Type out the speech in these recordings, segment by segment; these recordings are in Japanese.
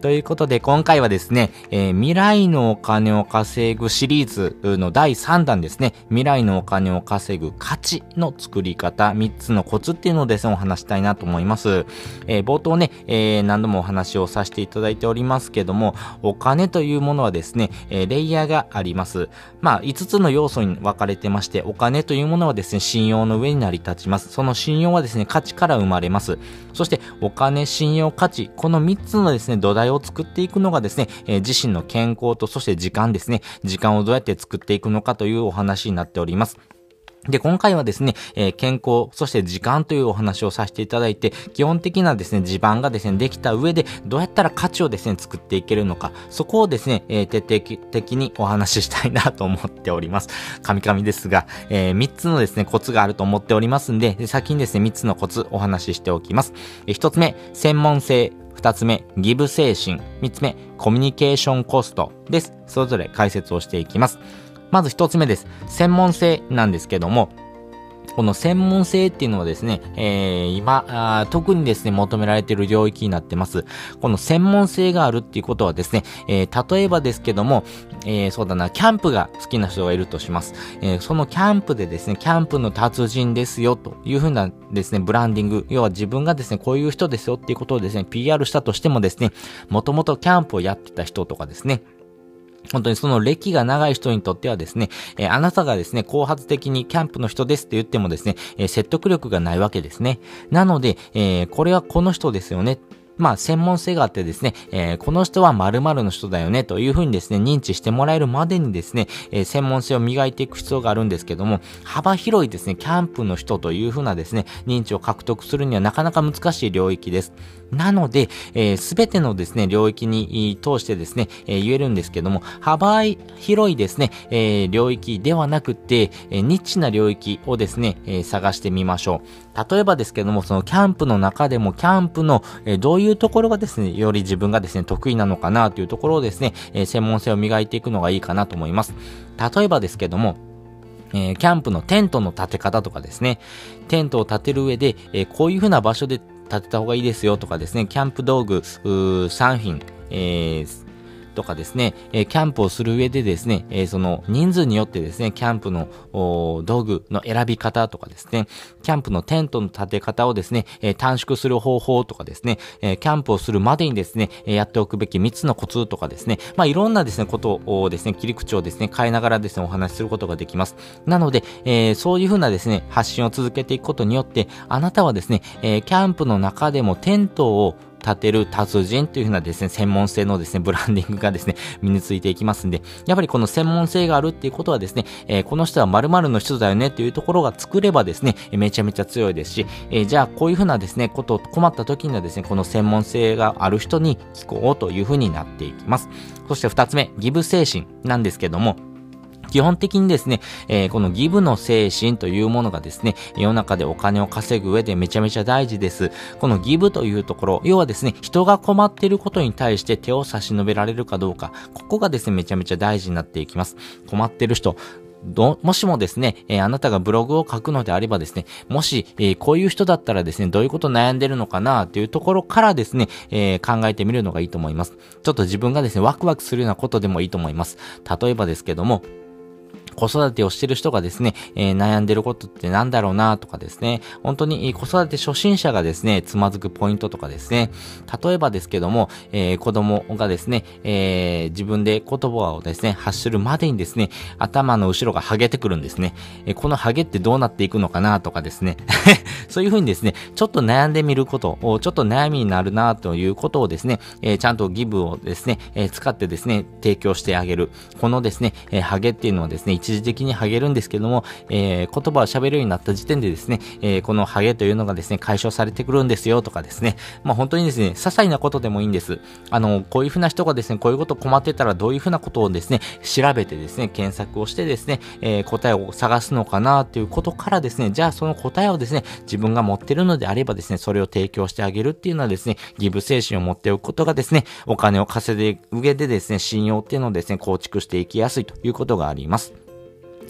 ということで、今回はですね、えー、未来のお金を稼ぐシリーズの第3弾ですね、未来のお金を稼ぐ価値の作り方、3つのコツっていうのをですね、お話したいなと思います。えー、冒頭ね、えー、何度もお話をさせていただいておりますけども、お金というものはですね、えレイヤーがあります。まあ、5つの要素に分かれてまして、お金というものはですね、信用の上に成り立ちます。その信用はですね、価値から生まれます。そして、お金、信用、価値、この3つのですね、土台を作っていくのがですね、えー、自身の健康とそして時間ですね、時間をどうやって作っていくのかというお話になっております。で、今回はですね、えー、健康、そして時間というお話をさせていただいて、基本的なですね、地盤がですね、できた上で、どうやったら価値をですね、作っていけるのか、そこをですね、えー、徹底的にお話ししたいなと思っております。神々ですが、えー、3つのですね、コツがあると思っておりますんで、先にですね、3つのコツお話ししておきます。えー、1つ目、専門性。2つ目、ギブ精神。3つ目、コミュニケーションコストです。それぞれ解説をしていきます。まず1つ目です。専門性なんですけども、この専門性っていうのはですね、えー、今特にですね、求められている領域になってます。この専門性があるっていうことはですね、えー、例えばですけども、えー、そうだな、キャンプが好きな人がいるとします。えー、そのキャンプでですね、キャンプの達人ですよというふうなですね、ブランディング、要は自分がですね、こういう人ですよっていうことをですね、PR したとしてもですね、もともとキャンプをやってた人とかですね、本当にその歴が長い人にとってはですね、えー、あなたがですね、後発的にキャンプの人ですって言ってもですね、えー、説得力がないわけですね。なので、えー、これはこの人ですよね。まあ、専門性があってですね、えー、この人は〇〇の人だよね、というふうにですね、認知してもらえるまでにですね、えー、専門性を磨いていく必要があるんですけども、幅広いですね、キャンプの人というふうなですね、認知を獲得するにはなかなか難しい領域です。なので、す、えー、べ、てのですね、領域に通してですね、えー、言えるんですけども、幅広いですね、えー、領域ではなくて、えー、ニッチな領域をですね、えー、探してみましょう。例えばですけども、そのキャンプの中でも、キャンプの、えー、どういうところがですね、より自分がですね、得意なのかなというところをですね、えー、専門性を磨いていくのがいいかなと思います。例えばですけども、えー、キャンプのテントの建て方とかですね、テントを建てる上で、えー、こういう風な場所で建てた方がいいですよとかですね、キャンプ道具、3品、えー、とかですね、え、キャンプをする上でですね、え、その人数によってですね、キャンプの道具の選び方とかですね、キャンプのテントの立て方をですね、え、短縮する方法とかですね、えキャンプをするまでにですね、えやっておくべき3つのコツとかですね、まあいろんなですね、ことをですね、切り口をですね、変えながらですね、お話しすることができます。なので、えそういうふうなですね、発信を続けていくことによって、あなたはですね、えキャンプの中でもテントを立てる達人というふうなですね、専門性のですね、ブランディングがですね、身についていきますんで、やっぱりこの専門性があるっていうことはですね、えー、この人は〇〇の人だよねっていうところが作ればですね、めちゃめちゃ強いですし、えー、じゃあこういうふうなですね、ことを困った時にはですね、この専門性がある人に聞こうというふうになっていきます。そして二つ目、ギブ精神なんですけども、基本的にですね、えー、このギブの精神というものがですね、世の中でお金を稼ぐ上でめちゃめちゃ大事です。このギブというところ、要はですね、人が困っていることに対して手を差し伸べられるかどうか、ここがですね、めちゃめちゃ大事になっていきます。困ってる人、ど、もしもですね、えー、あなたがブログを書くのであればですね、もし、えー、こういう人だったらですね、どういうこと悩んでるのかなというところからですね、えー、考えてみるのがいいと思います。ちょっと自分がですね、ワクワクするようなことでもいいと思います。例えばですけども、子育てをしてる人がですね、えー、悩んでることってなんだろうなとかですね、本当に子育て初心者がですね、つまずくポイントとかですね、例えばですけども、えー、子供がですね、えー、自分で言葉をですね、発するまでにですね、頭の後ろがハゲてくるんですね。えこのハゲってどうなっていくのかなとかですね、そういうふうにですね、ちょっと悩んでみることを、ちょっと悩みになるなということをですね、えちゃんとギブをですね、え使ってですね、提供してあげる。このですね、えハゲっていうのはですね、一時的にハゲるんですけども、えー、言葉を喋るようになった時点でですね、えー、このハゲというのがですね、解消されてくるんですよとかですね、まあ本当にですね、些細なことでもいいんです。あの、こういうふうな人がですね、こういうこと困ってたらどういうふうなことをですね、調べてですね、検索をしてですね、えー、答えを探すのかなっていうことからですね、じゃあその答えをですね、自分が持ってるのであればですね、それを提供してあげるっていうのはですね、ギブ精神を持っておくことがですね、お金を稼いで上でですね、信用っていうのをですね、構築していきやすいということがあります。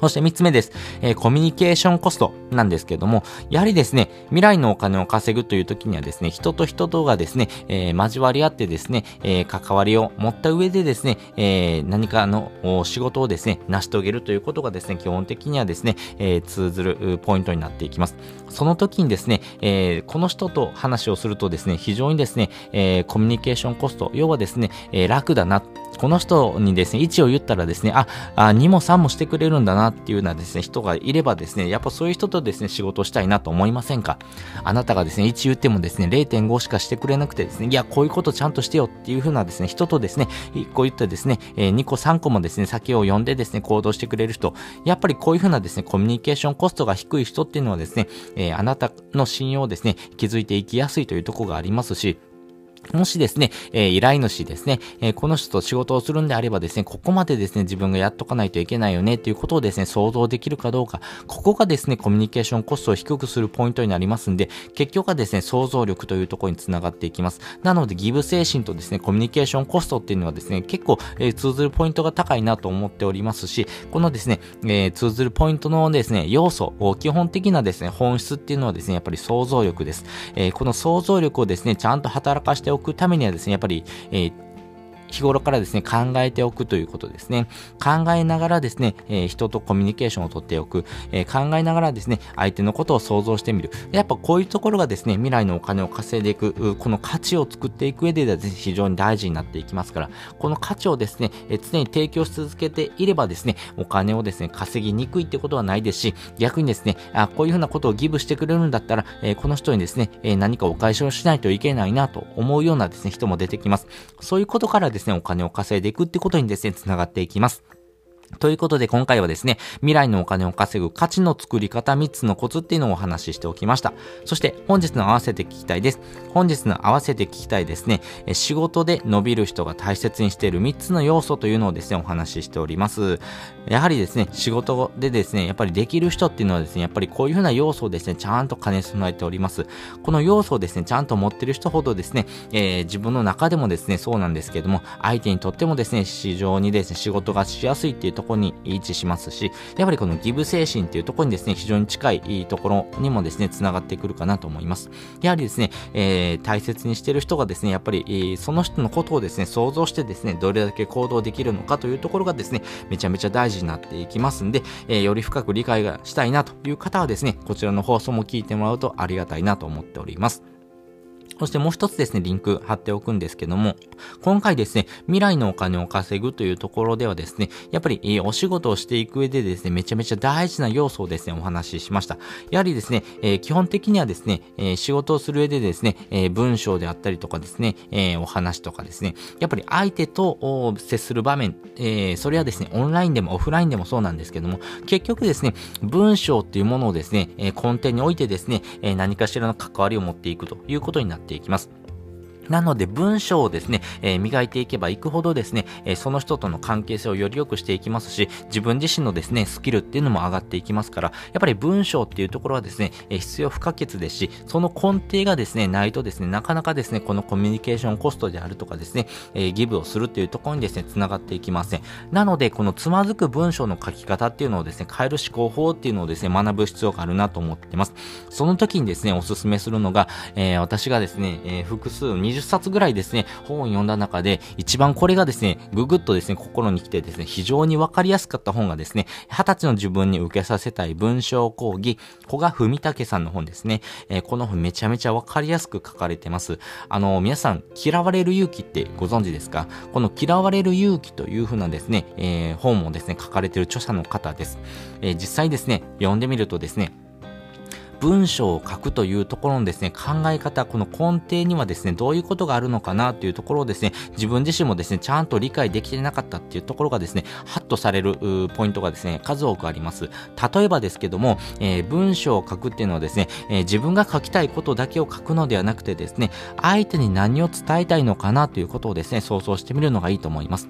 そして3つ目です。えー、コミュニケーションコストなんですけども、やはりですね、未来のお金を稼ぐという時にはですね、人と人とがですね、えー、交わり合ってですね、えー、関わりを持った上でですね、え何かの仕事をですね、成し遂げるということがですね、基本的にはですね、え通ずるポイントになっていきます。その時にですね、えこの人と話をするとですね、非常にですね、えコミュニケーションコスト、要はですね、え楽だな、この人にですね、位置を言ったらですね、あ、あ2も3もしてくれるんだなっていうようなですね、人がいればですね、やっぱそういう人とですね、仕事したいなと思いませんか？あなたがですね、1言ってもですね、0.5しかしてくれなくてですね、いや、こういうことちゃんとしてよっていう風なですね、人とですね、1個言ってですね、え、2個3個もですね、先を読んでですね、行動してくれる人、やっぱりこういう風なですね、コミュニケーションコストが低い人っていうのはですね、ー、あなたの信用をですね、築いていきやすいというとこがありますし、もしですね、えー、依頼主ですね、えー、この人と仕事をするんであればですね、ここまでですね、自分がやっとかないといけないよねっていうことをですね、想像できるかどうか、ここがですね、コミュニケーションコストを低くするポイントになりますんで、結局はですね、想像力というところにつながっていきます。なので、ギブ精神とですね、コミュニケーションコストっていうのはですね、結構、えー、通ずるポイントが高いなと思っておりますし、このですね、え通ずるポイントのですね、要素、基本的なですね、本質っていうのはですね、やっぱり想像力です。えこの想像力をですね、ちゃんと働かしておくためにはですね、やっぱり、えー、日頃からですね、考えておくということですね。考えながらですね、えー、人とコミュニケーションをとっておく、えー、考えながらですね、相手のことを想像してみる。やっぱこういうところがですね、未来のお金を稼いでいく、この価値を作っていく上でですね、非常に大事になっていきますから、この価値をですね、えー、常に提供し続けていればですね、お金をですね、稼ぎにくいってことはないですし、逆にですね、あこういうふうなことをギブしてくれるんだったら、えー、この人にですね、え、何かお返しをしないといけないなと思うようなですね、人も出てきます。そういうことからですね、お金を稼いでいくってことにですね、つながっていきます。ということで今回はですね、未来のお金を稼ぐ価値の作り方3つのコツっていうのをお話ししておきました。そして本日の合わせて聞きたいです。本日の合わせて聞きたいですね、仕事で伸びる人が大切にしている3つの要素というのをですね、お話ししております。やはりですね、仕事でですね、やっぱりできる人っていうのはですね、やっぱりこういうふうな要素をですね、ちゃんと兼ね備えております。この要素をですね、ちゃんと持ってる人ほどですね、えー、自分の中でもですね、そうなんですけども、相手にとってもですね、市場にですね、仕事がしやすいっていうところに位置しますし、やっぱりこのギブ精神っていうところにですね、非常に近いところにもですね、繋がってくるかなと思います。やはりですね、えー、大切にしてる人がですね、やっぱり、その人のことをですね、想像してですね、どれだけ行動できるのかというところがですね、めちゃめちゃ大事になっていきますんで、えー、より深く理解がしたいなという方はですね、こちらの放送も聞いてもらうとありがたいなと思っております。そしてもう一つですね、リンク貼っておくんですけども、今回ですね、未来のお金を稼ぐというところではですね、やっぱり、えー、お仕事をしていく上でですね、めちゃめちゃ大事な要素をですね、お話ししました。やはりですね、えー、基本的にはですね、えー、仕事をする上でですね、え文章であったりとかですね、えお話とかですね、やっぱり相手と接する場面、えそれはですね、オンラインでもオフラインでもそうなんですけども、結局ですね、文章っていうものをですね、え根底においてですね、え何かしらの関わりを持っていくということになってていきます。なので文章をですね、えー、磨いていけばいくほどですね、えー、その人との関係性をより良くしていきますし、自分自身のですね、スキルっていうのも上がっていきますから、やっぱり文章っていうところはですね、えー、必要不可欠ですし、その根底がですね、ないとですね、なかなかですね、このコミュニケーションコストであるとかですね、えギブをするっていうところにですね、繋がっていきません。なので、このつまずく文章の書き方っていうのをですね、変える思考法っていうのをですね、学ぶ必要があるなと思ってます。その時にですね、おすすめするのが、え私がですね、え複数20冊ぐらいですね、本を読んだ中で、一番これがですね、ぐぐっとですね、心に来てですね、非常にわかりやすかった本がですね、二十歳の自分に受けさせたい文章講義、古賀文武さんの本ですね。えー、この本めちゃめちゃわかりやすく書かれてます。あの、皆さん、嫌われる勇気ってご存知ですか？この嫌われる勇気というふうなですね、えー、本もですね、書かれてる著者の方です。えー、実際ですね、読んでみるとですね、文章を書くというところのですね、考え方、この根底にはですね、どういうことがあるのかなというところをですね、自分自身もですね、ちゃんと理解できてなかったっていうところがですね、ハッとされるポイントがですね、数多くあります。例えばですけども、えー、文章を書くっていうのはですね、えー、自分が書きたいことだけを書くのではなくてですね、相手に何を伝えたいのかなということをですね、想像してみるのがいいと思います。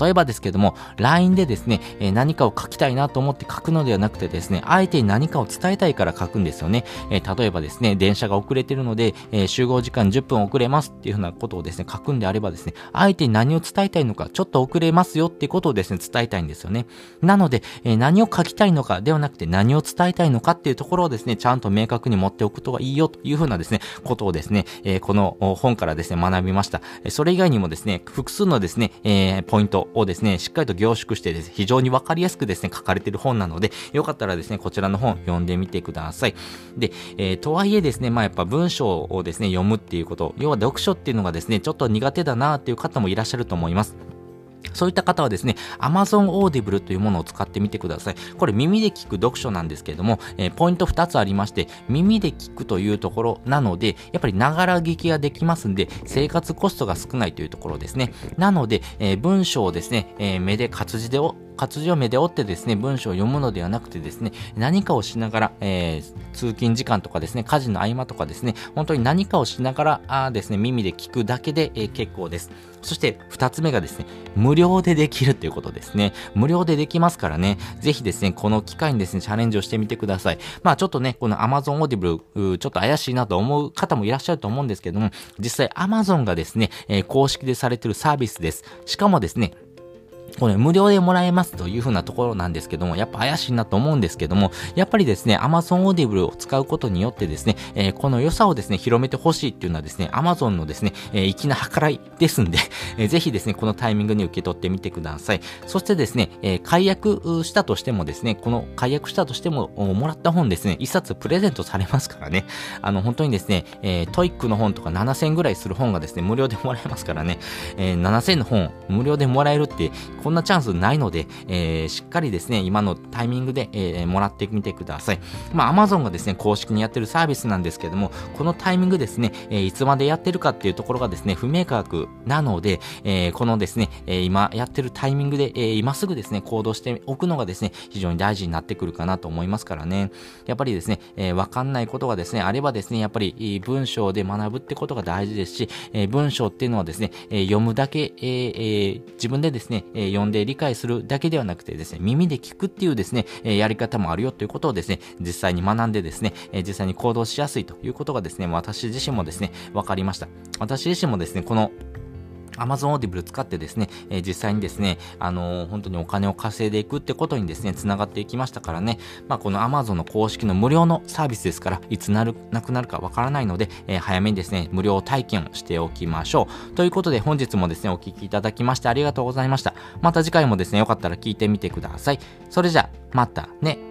例えばですけども、LINE でですね、え、何かを書きたいなと思って書くのではなくてですね、相手に何かを伝えたいから書くんですよね。え、例えばですね、電車が遅れてるので、え、集合時間10分遅れますっていうふうなことをですね、書くんであればですね、相手に何を伝えたいのか、ちょっと遅れますよっていうことをですね、伝えたいんですよね。なので、え何を書きたいのかではなくて何を伝えたいのかっていうところをですね、ちゃんと明確に持っておくといいよというふうなですね、ことをですね、えこの本からですね、学びました。それ以外にもですね、複数のですね、えポイントをですね、しっかりと凝縮してですね、非常にわかりやすくですね、書かれている本なので、よかったらですね、こちらの本読んでみてください。で、えー、とはいえですね、まあやっぱ文章をですね、読むっていうこと、要は読書っていうのがですね、ちょっと苦手だなっていう方もいらっしゃると思います。そういった方はですね、Amazon Audible というものを使ってみてください。これ耳で聞く読書なんですけれども、えー、ポイント2つありまして、耳で聞くというところなので、やっぱりながら聞きができますんで、生活コストが少ないというところですね。なので、えー、文章をですね、えー、目で活字で活字を目で追ってですね、文章を読むのではなくてですね、何かをしながら、えー、通勤時間とかですね、家事の合間とかですね、本当に何かをしながら、あですね、耳で聞くだけで、えー、結構です。そして二つ目がですね、無料でできるということですね。無料でできますからね、ぜひですね、この機会にですね、チャレンジをしてみてください。まあちょっとね、この Amazon Audible、ちょっと怪しいなと思う方もいらっしゃると思うんですけども、実際 Amazon がですね、えー、公式でされてるサービスです。しかもですね、これ無料でもらえますというふうなところなんですけども、やっぱ怪しいなと思うんですけども、やっぱりですね、Amazon Audible を使うことによってですね、えー、この良さをですね、広めてほしいっていうのはですね、Amazon のですね、えー、粋な計らいですんで、えー、ぜひですね、このタイミングに受け取ってみてください。そしてですね、えー、解約したとしてもですね、この解約したとしても、もらった本ですね、一冊プレゼントされますからね、あの、本当にですね、えー、 TOEIC の本とか7000ぐらいする本がですね、無料でもらえますからね、えー、7000の本無料でもらえるって、こんなチャンスないので、えー、しっかりですね、今のタイミングで、えー、もらってみてください。まあ、Amazon がですね、公式にやってるサービスなんですけども、このタイミングですね、えー、いつまでやってるかっていうところがですね、不明確なので、えー、このですね、えー、今やってるタイミングで、えー、今すぐですね、行動しておくのがですね、非常に大事になってくるかなと思いますからね。やっぱりですね、えー、わかんないことがですね、あればですね、やっぱり文章で学ぶってことが大事ですし、えー、文章っていうのはですね、えー、読むだけ、えーえー、自分でですね、えー、読んで理解するだけではなくてですね、耳で聞くっていうですね、やり方もあるよということをですね、実際に学んでですね、実際に行動しやすいということがですね、私自身もですね、分かりました。私自身もですね、この Amazon Audible 使ってですね、えー、実際にですね、あのー、本当にお金を稼いでいくってことにですね、繋がっていきましたからね、まあ、この Amazon の公式の無料のサービスですから、いつなる、なくなるかわからないので、えー、早めにですね、無料体験をしておきましょう。ということで、本日もですね、お聴きいただきましてありがとうございました。また次回もですね、よかったら聞いてみてください。それじゃ、またね。